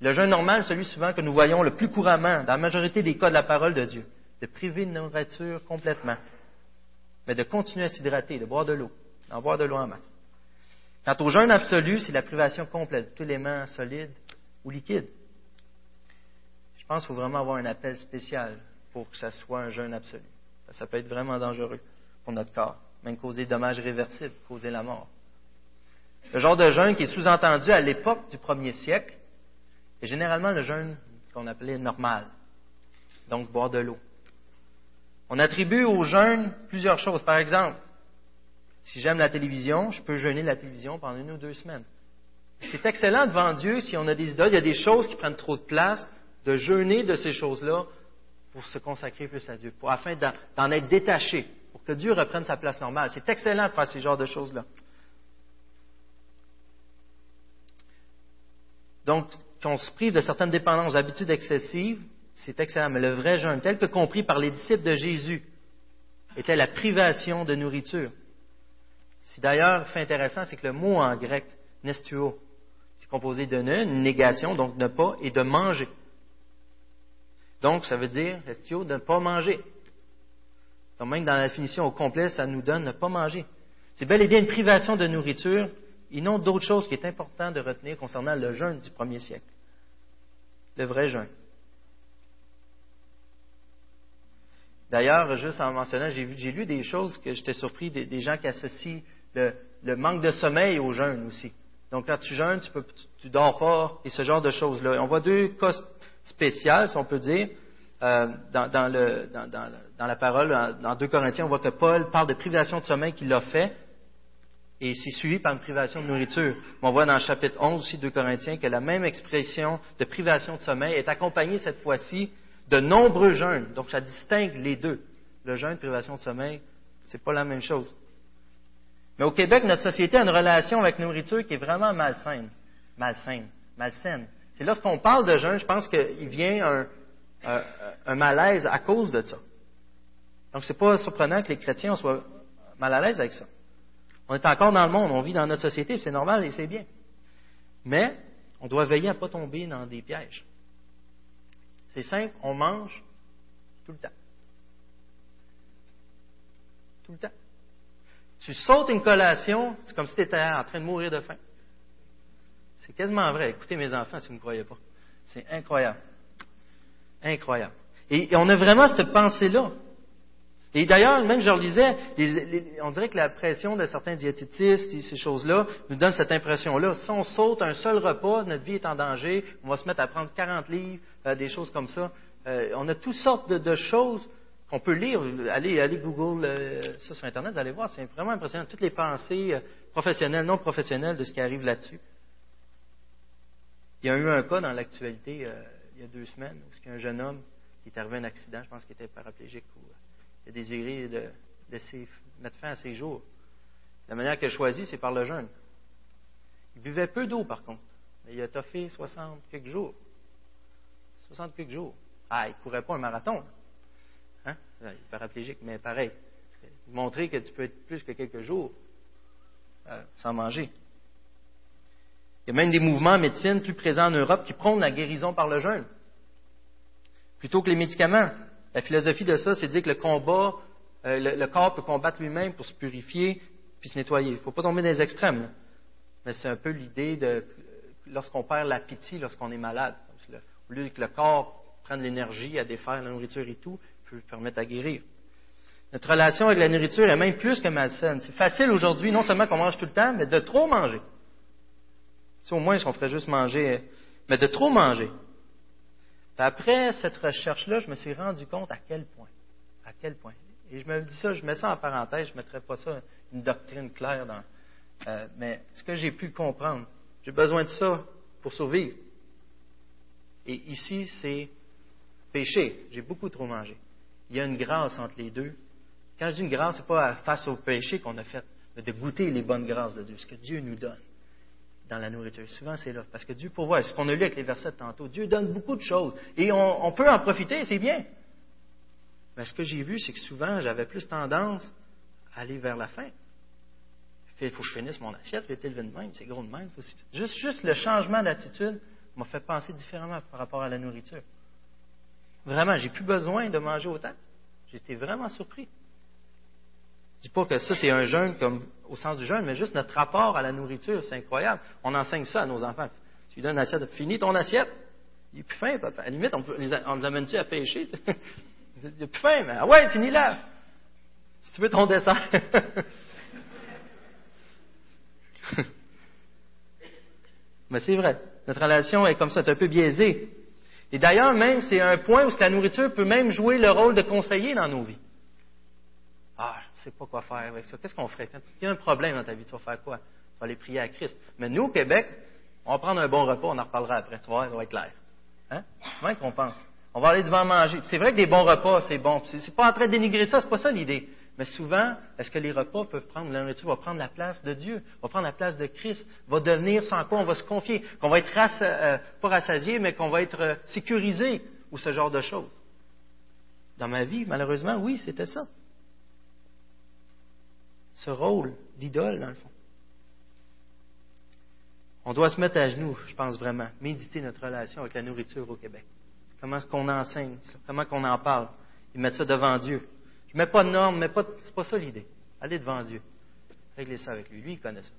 Le jeûne normal, celui souvent que nous voyons le plus couramment, dans la majorité des cas de la parole de Dieu, de priver de nourriture complètement, mais de continuer à s'hydrater, de boire de l'eau, d'en boire de l'eau en masse. Quant au jeûne absolu, c'est la privation complète de tout élément solide ou liquide. Je pense qu'il faut vraiment avoir un appel spécial pour que ça soit un jeûne absolu. Ça peut être vraiment dangereux pour notre corps, même causer des dommages réversibles, causer la mort. Le genre de jeûne qui est sous-entendu à l'époque du premier siècle est généralement le jeûne qu'on appelait normal. Donc, boire de l'eau. On attribue au jeûne plusieurs choses. Par exemple, si j'aime la télévision, je peux jeûner la télévision pendant une ou deux semaines. C'est excellent devant Dieu si on a des idoles, il y a des choses qui prennent trop de place, de jeûner de ces choses-là pour se consacrer plus à Dieu, pour, afin d'en être détaché, que Dieu reprenne sa place normale. C'est excellent de faire ces genres de choses-là. Donc, qu'on se prive de certaines dépendances, habitudes excessives, c'est excellent. Mais le vrai jeûne, tel que compris par les disciples de Jésus, était la privation de nourriture. Si d'ailleurs, fait intéressant, c'est que le mot en grec, nestuo, c'est composé de ne, négation, donc ne pas, et de manger. Donc, ça veut dire, nestio, de ne pas manger. Donc, même dans la définition au complet, ça nous donne ne pas manger. C'est bel et bien une privation de nourriture et non d'autre chose qui est important de retenir concernant le jeûne du premier siècle. Le vrai jeûne. D'ailleurs, juste en mentionnant, j'ai, lu des choses que j'étais surpris, des, gens qui associent le, manque de sommeil au jeûne aussi. Donc, quand tu jeûnes, tu ne dors pas et ce genre de choses-là. on voit deux cas spéciaux, si on peut dire, euh, dans, la parole, dans 2 Corinthiens, on voit que Paul parle de privation de sommeil qu'il a fait et c'est suivi par une privation de nourriture. On voit dans le chapitre 11 aussi de Corinthiens que la même expression de privation de sommeil est accompagnée cette fois-ci de nombreux jeûnes. Donc ça distingue les deux. Le jeûne, privation de sommeil, c'est pas la même chose. Mais au Québec, notre société a une relation avec nourriture qui est vraiment malsaine. Malsaine. Malsaine. C'est lorsqu'on parle de jeûne, je pense qu'il vient un, un, malaise à cause de ça. Donc c'est pas surprenant que les chrétiens soient mal à l'aise avec ça. On est encore dans le monde, on vit dans notre société, c'est normal et c'est bien. Mais on doit veiller à ne pas tomber dans des pièges. C'est simple, on mange tout le temps. Tout le temps. Tu sautes une collation, c'est comme si tu étais en train de mourir de faim. C'est quasiment vrai. Écoutez mes enfants si vous ne croyez pas. C'est incroyable. Incroyable. Et on a vraiment cette pensée-là. Et d'ailleurs, même je relisais, on dirait que la pression de certains diététistes et ces choses-là nous donne cette impression-là. Si on saute un seul repas, notre vie est en danger, on va se mettre à prendre 40 livres, euh, des choses comme ça. Euh, on a toutes sortes de, choses qu'on peut lire. Allez, allez Google euh, ça sur Internet, vous allez voir, c'est vraiment impressionnant. Toutes les pensées professionnelles, non professionnelles de ce qui arrive là-dessus. Il y a eu un cas dans l'actualité il y a deux semaines où il y a un jeune homme qui est arrivé à un accident, je pense qu'il était paraplégique ou il a désiré de mettre fin à ses jours. La manière qu'il a choisie, c'est par le jeûne. Il buvait peu d'eau, par contre. Mais il a toffé 60 quelques jours. 60 quelques jours. Ah, il ne courait pas un marathon. Hein? Il est paraplégique, mais pareil. Montrer que tu peux être plus que quelques jours euh, sans manger. Il y a même des mouvements en médecine plus présents en Europe qui prônent la guérison par le jeûne. Plutôt que les médicaments. La philosophie de ça, c'est de dire que le combat, euh, le, corps peut combattre lui-même pour se purifier puis se nettoyer. Il ne faut pas tomber dans les extrêmes. Mais c'est un peu l'idée de lorsqu'on perd l'appétit, lorsqu'on est malade. Au lieu que le corps prenne l'énergie à défaire la nourriture et tout, peut permettre à guérir. Notre relation avec la nourriture est même plus que malsaine. C'est facile aujourd'hui, non seulement qu'on mange tout le temps, mais de trop manger. Si au moins on ferait juste manger, mais de trop manger. Après cette recherche-là, je me suis rendu compte à quel point. À quel point. Et je me dis ça, je mets ça en parenthèse, je ne mettrai pas ça une doctrine claire dans. Euh, mais ce que j'ai pu comprendre, j'ai besoin de ça pour survivre. Et ici, c'est péché. J'ai beaucoup trop mangé. Il y a une grâce entre les deux. Quand je dis une grâce, ce n'est pas face au péché qu'on a fait, mais de goûter les bonnes grâces de Dieu, ce que Dieu nous donne dans la nourriture. Souvent, c'est là. Parce que Dieu pourvoit. Ce qu'on a lu avec les versets tantôt. Dieu donne beaucoup de choses. Et on, peut en profiter, c'est bien. Mais ce que j'ai vu, c'est que souvent, j'avais plus tendance à aller vers la fin. Il faut que je finisse mon assiette, j'ai été élevé de même, c'est gros de même. Juste, juste le changement d'attitude m'a fait penser différemment par rapport à la nourriture. Vraiment, j'ai plus besoin de manger autant. J'étais vraiment surpris. Je dis pas que ça, c'est un jeûne comme au sens du jeûne, mais juste notre rapport à la nourriture, c'est incroyable. On enseigne ça à nos enfants. Tu lui donnes une assiette, finis ton assiette. Il n'est plus faim, papa. À la limite, on, on nous amène-tu à pêcher? Il n'est plus faim, mais ah ouais, finis-la. Si tu veux ton dessert. mais c'est vrai. Notre relation est comme ça, c'est un peu biaisée. Et d'ailleurs, même, c'est un point où la nourriture peut même jouer le rôle de conseiller dans nos vies. Ne sais pas quoi faire avec ça. Qu'est-ce qu'on ferait? Quand il y a un problème dans ta vie, tu vas faire quoi? Tu vas aller prier à Christ. Mais nous, au Québec, on va prendre un bon repas, on en reparlera après. Tu vois, ça va être clair. Hein? Comment qu'on pense? On va aller devant manger. C'est vrai que des bons repas, c'est bon. C'est pas en train de dénigrer ça, c'est pas ça l'idée. Mais souvent, est-ce que les repas peuvent prendre, la nourriture va prendre la place de Dieu, va prendre la place de Christ, va devenir sans quoi on va se confier, qu'on va être euh, pas rassasié, mais qu'on va être euh, sécurisé, ou ce genre de choses? Dans ma vie, malheureusement, oui, c'était ça. Ce rôle d'idole, dans le fond. On doit se mettre à genoux, je pense vraiment, méditer notre relation avec la nourriture au Québec. Comment qu'on enseigne ça, comment qu'on en parle, et mettre ça devant Dieu. Je ne mets pas de normes, mais pas, c'est pas ça l'idée. Allez devant Dieu. Réglez ça avec lui. Lui, il connaît ça.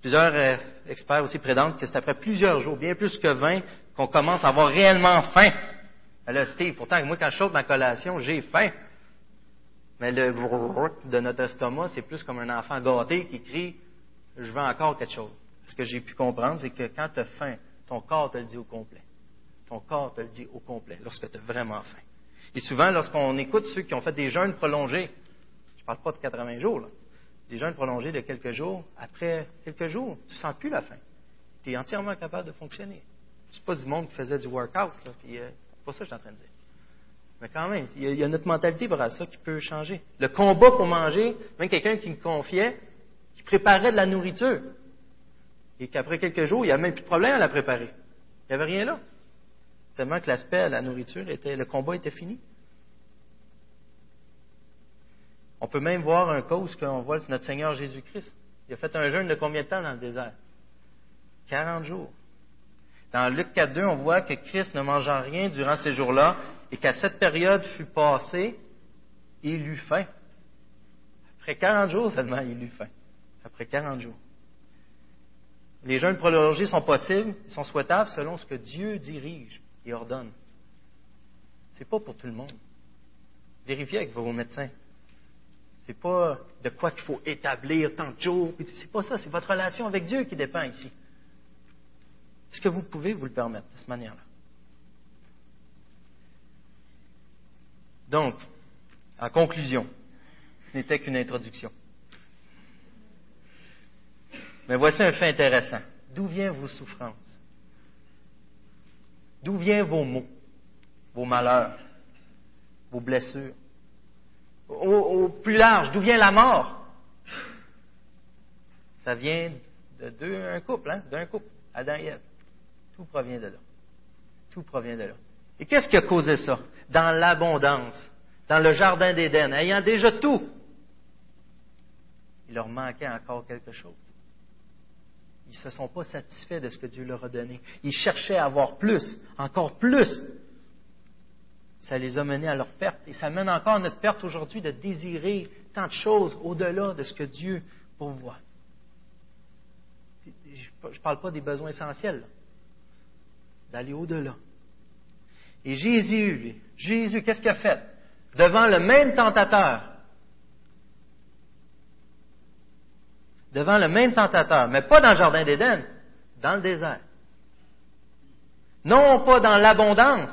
Plusieurs euh, experts aussi prédent que c'est après plusieurs jours, bien plus que 20, qu'on commence à avoir réellement faim. Là, Steve, pourtant, moi, quand je saute ma collation, j'ai faim. Mais le de notre estomac, c'est plus comme un enfant gâté qui crie Je veux encore quelque chose. Ce que j'ai pu comprendre, c'est que quand tu as faim, ton corps te le dit au complet. Ton corps te le dit au complet, lorsque tu as vraiment faim. Et souvent, lorsqu'on écoute ceux qui ont fait des jeûnes prolongés, je ne parle pas de 80 jours, là, des jeûnes prolongés de quelques jours, après quelques jours, tu ne sens plus la faim. Tu es entièrement capable de fonctionner. Ce n'est pas du monde qui faisait du workout, là, puis euh, c'est pas ça que je suis en train de dire. Mais quand même, il y, a, notre mentalité par ça qui peut changer. Le combat pour manger, même quelqu'un qui me confiait, qui préparait de la nourriture, et qu'après quelques jours, il n'y avait même plus de problème à la préparer. Il n'y avait rien là. Tellement que l'aspect la nourriture était, le combat était fini. On peut même voir un cas où ce qu'on voit, c'est notre Seigneur Jésus-Christ. Il a fait un jeûne de combien de temps dans le désert? 40 jours. Dans Luc 4.2, on voit que Christ ne mangea rien durant ces jours-là et qu'à cette période fut passée, il eut faim. Après 40 jours seulement, il eut faim. Après 40 jours. Les jeûnes prolongés sont possibles, ils sont souhaitables selon ce que Dieu dirige et ordonne. Ce n'est pas pour tout le monde. Vérifiez avec vos médecins. Ce n'est pas de quoi qu'il faut établir tant de jours. C'est pas ça, c'est votre relation avec Dieu qui dépend ici. Est-ce que vous pouvez vous le permettre de cette manière-là? Donc, en conclusion, ce n'était qu'une introduction. Mais voici un fait intéressant. D'où viennent vos souffrances? D'où viennent vos maux, vos malheurs, vos blessures? Au, plus large, d'où vient la mort? Ça vient de deux, un couple, hein, d'un couple, Adam et Ève. Tout provient de là. Tout provient de là. Et qu'est-ce qui a causé ça? Dans l'abondance, dans le jardin d'Éden, ayant déjà tout, il leur manquait encore quelque chose. Ils ne se sont pas satisfaits de ce que Dieu leur a donné. Ils cherchaient à avoir plus, encore plus. Ça les a menés à leur perte. Et ça mène encore à notre perte aujourd'hui de désirer tant de choses au-delà de ce que Dieu pourvoit. Je ne parle pas des besoins essentiels, d'aller au-delà. Et Jésus, Jésus, qu'est-ce qu'il a fait? Devant le même tentateur, devant le même tentateur, mais pas dans le jardin d'Éden, dans le désert. Non pas dans l'abondance,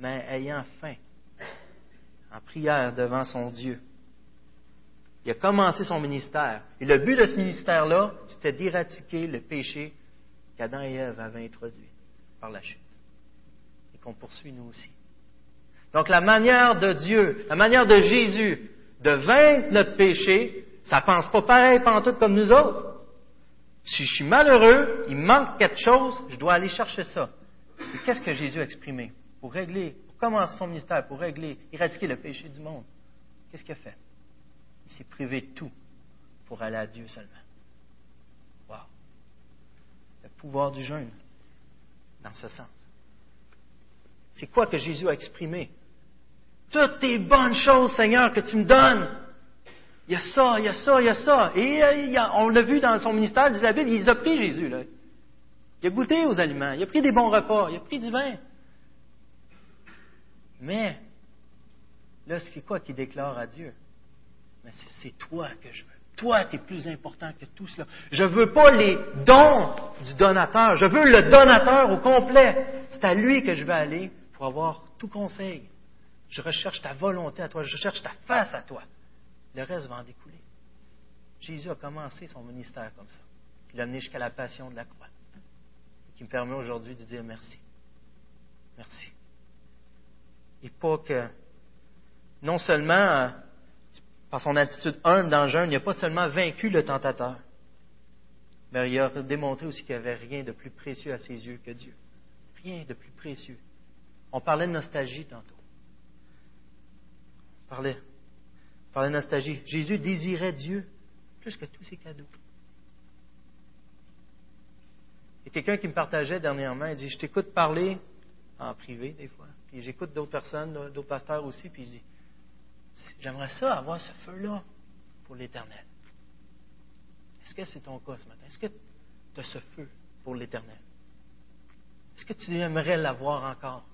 mais ayant faim, en prière devant son Dieu. Il a commencé son ministère. Et le but de ce ministère-là, c'était d'éradiquer le péché qu'Adam et Ève avaient introduit par la chute. Et qu'on poursuit nous aussi. Donc la manière de Dieu, la manière de Jésus de vaincre notre péché, ça pense pas pareil tout comme nous autres. Si je suis malheureux, il manque quelque chose, je dois aller chercher ça. Et qu'est-ce que Jésus a exprimé? Pour régler, pour commencer son ministère, pour régler, éradiquer le péché du monde? Qu'est-ce qu'il a fait? Il s'est privé de tout pour aller à Dieu seulement. Wow. Le pouvoir du jeûne, dans ce sens. C'est quoi que Jésus a exprimé? Toutes tes bonnes choses, Seigneur, que tu me donnes, il y a ça, il y a ça, il y a ça. Et euh, on l'a vu dans son ministère d'Isabelle, il a pris Jésus. Là. Il a goûté aux aliments, il a pris des bons repas, il a pris du vin. Mais, là, c'est quoi qu'il déclare à Dieu? C'est toi que je veux. toi, tu es plus important que tout cela. Je ne veux pas les dons du donateur, je veux le donateur au complet. C'est à lui que je vais aller avoir tout conseil. Je recherche ta volonté à toi, je cherche ta face à toi. Le reste va en découler. Jésus a commencé son ministère comme ça. Il l'a amené jusqu'à la passion de la croix. Qui me permet aujourd'hui de dire merci. Merci. Et pas que, non seulement par son attitude humble dans le jeûne, il n'a pas seulement vaincu le tentateur, mais il a démontré aussi qu'il n'y avait rien de plus précieux à ses yeux que Dieu. Rien de plus précieux. On parlait de nostalgie tantôt. On parlait, parlait de nostalgie. Jésus désirait Dieu plus que tous ses cadeaux. Il y a quelqu'un qui me partageait dernièrement, il dit, je t'écoute parler en privé des fois, puis j'écoute d'autres personnes, d'autres pasteurs aussi, puis je dis, J'aimerais ça avoir ce feu-là pour l'éternel. Est-ce que c'est ton cas ce matin? Est-ce que tu as ce feu pour l'éternel? Est-ce que tu aimerais l'avoir encore?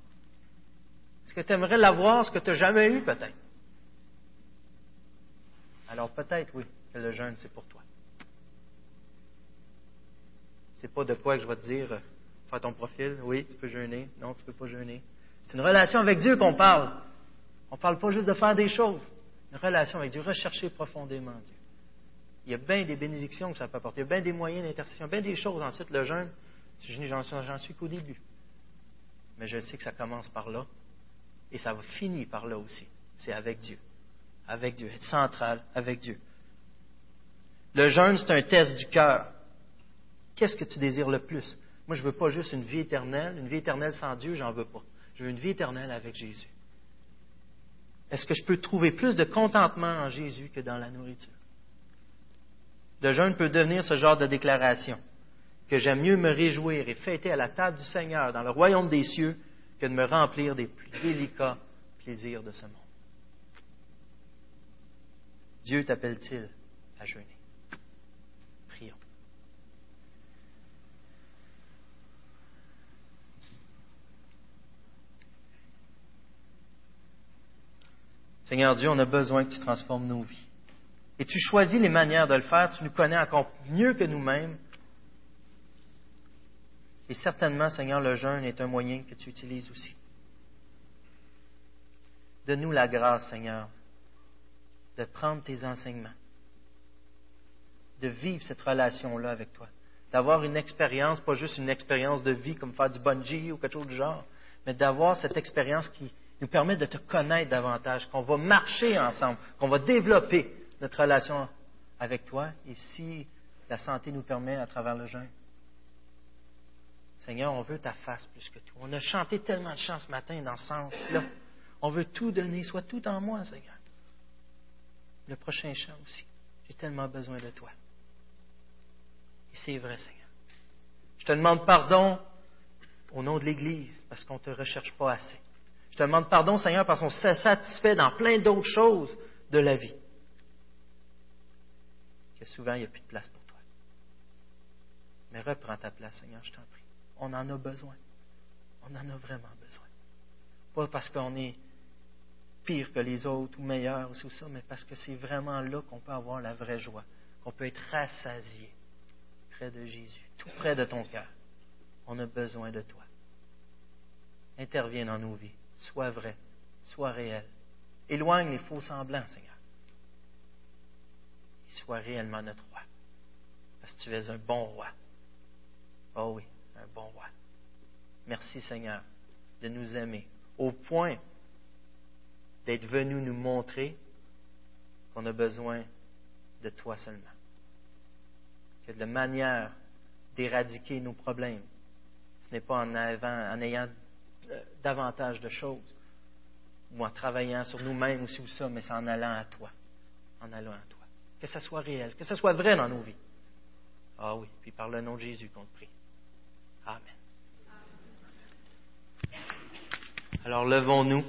Est-ce que tu aimerais l'avoir, ce que tu n'as jamais eu peut-être? Alors peut-être, oui, que le jeûne, c'est pour toi. C'est pas de quoi que je vais te dire, euh, faire ton profil, oui, tu peux jeûner, non, tu ne peux pas jeûner. C'est une relation avec Dieu qu'on parle. On ne parle pas juste de faire des choses. Une relation avec Dieu, rechercher profondément Dieu. Il y a bien des bénédictions que ça peut apporter, il y a bien des moyens d'intercession, bien des choses. Ensuite, le jeûne, j'en suis qu'au début. Mais je sais que ça commence par là et ça va finir par là aussi. C'est avec Dieu. Avec Dieu. Être central avec Dieu. Le jeûne, c'est un test du cœur. Qu'est-ce que tu désires le plus? Moi, je ne veux pas juste une vie éternelle. Une vie éternelle sans Dieu, j'en veux pas. Je veux une vie éternelle avec Jésus. Est-ce que je peux trouver plus de contentement en Jésus que dans la nourriture? Le jeûne peut devenir ce genre de déclaration, que j'aime mieux me réjouir et fêter à la table du Seigneur dans le royaume des cieux que de me remplir des plus délicats plaisirs de ce monde. Dieu t'appelle-t-il à jeûner? Prions. Seigneur Dieu, on a besoin que tu transformes nos vies. Et tu choisis les manières de le faire, tu nous connais encore mieux que nous-mêmes. Et certainement, Seigneur, le jeûne est un moyen que tu utilises aussi. Donne-nous la grâce, Seigneur, de prendre tes enseignements, de vivre cette relation-là avec toi, d'avoir une expérience, pas juste une expérience de vie comme faire du bungee ou quelque chose du genre, mais d'avoir cette expérience qui, nous permet de te connaître davantage, qu'on va marcher ensemble, qu'on va développer notre relation avec toi, et si la santé nous permet à travers le jeûne. Seigneur, on veut ta face plus que tout. On a chanté tellement de chants ce matin dans ce sens-là. On veut tout donner, soit tout en moi, Seigneur. Le prochain chant aussi. J'ai tellement besoin de toi. Et c'est vrai, Seigneur. Je te demande pardon au nom de l'Église parce qu'on ne te recherche pas assez. Je te demande pardon, Seigneur, parce qu'on s'est satisfait dans plein d'autres choses de la vie. Que souvent, il n'y a plus de place pour toi. Mais reprends ta place, Seigneur, je t'en prie. On en a besoin. On en a vraiment besoin. Pas parce qu'on est pire que les autres ou meilleur ou tout ça, mais parce que c'est vraiment là qu'on peut avoir la vraie joie, qu'on peut être rassasié près de Jésus, tout près de ton cœur. On a besoin de toi. Interviens dans nos vies soit vrai, soit réel. Éloigne les faux semblants, Seigneur. Et sois réellement notre roi. Parce que tu es un bon roi. Oh oui, un bon roi. Merci, Seigneur, de nous aimer au point d'être venu nous montrer qu'on a besoin de toi seulement. Que la manière d'éradiquer nos problèmes, ce n'est pas en, ayant euh, davantage de choses, ou en travaillant sur nous-mêmes aussi ou ça, mais c'est en allant à toi, en allant à toi. Que ça soit réel, que ça soit vrai dans nos vies. Ah oui, puis par le nom de Jésus qu'on te prie. Amen. Alors levons-nous.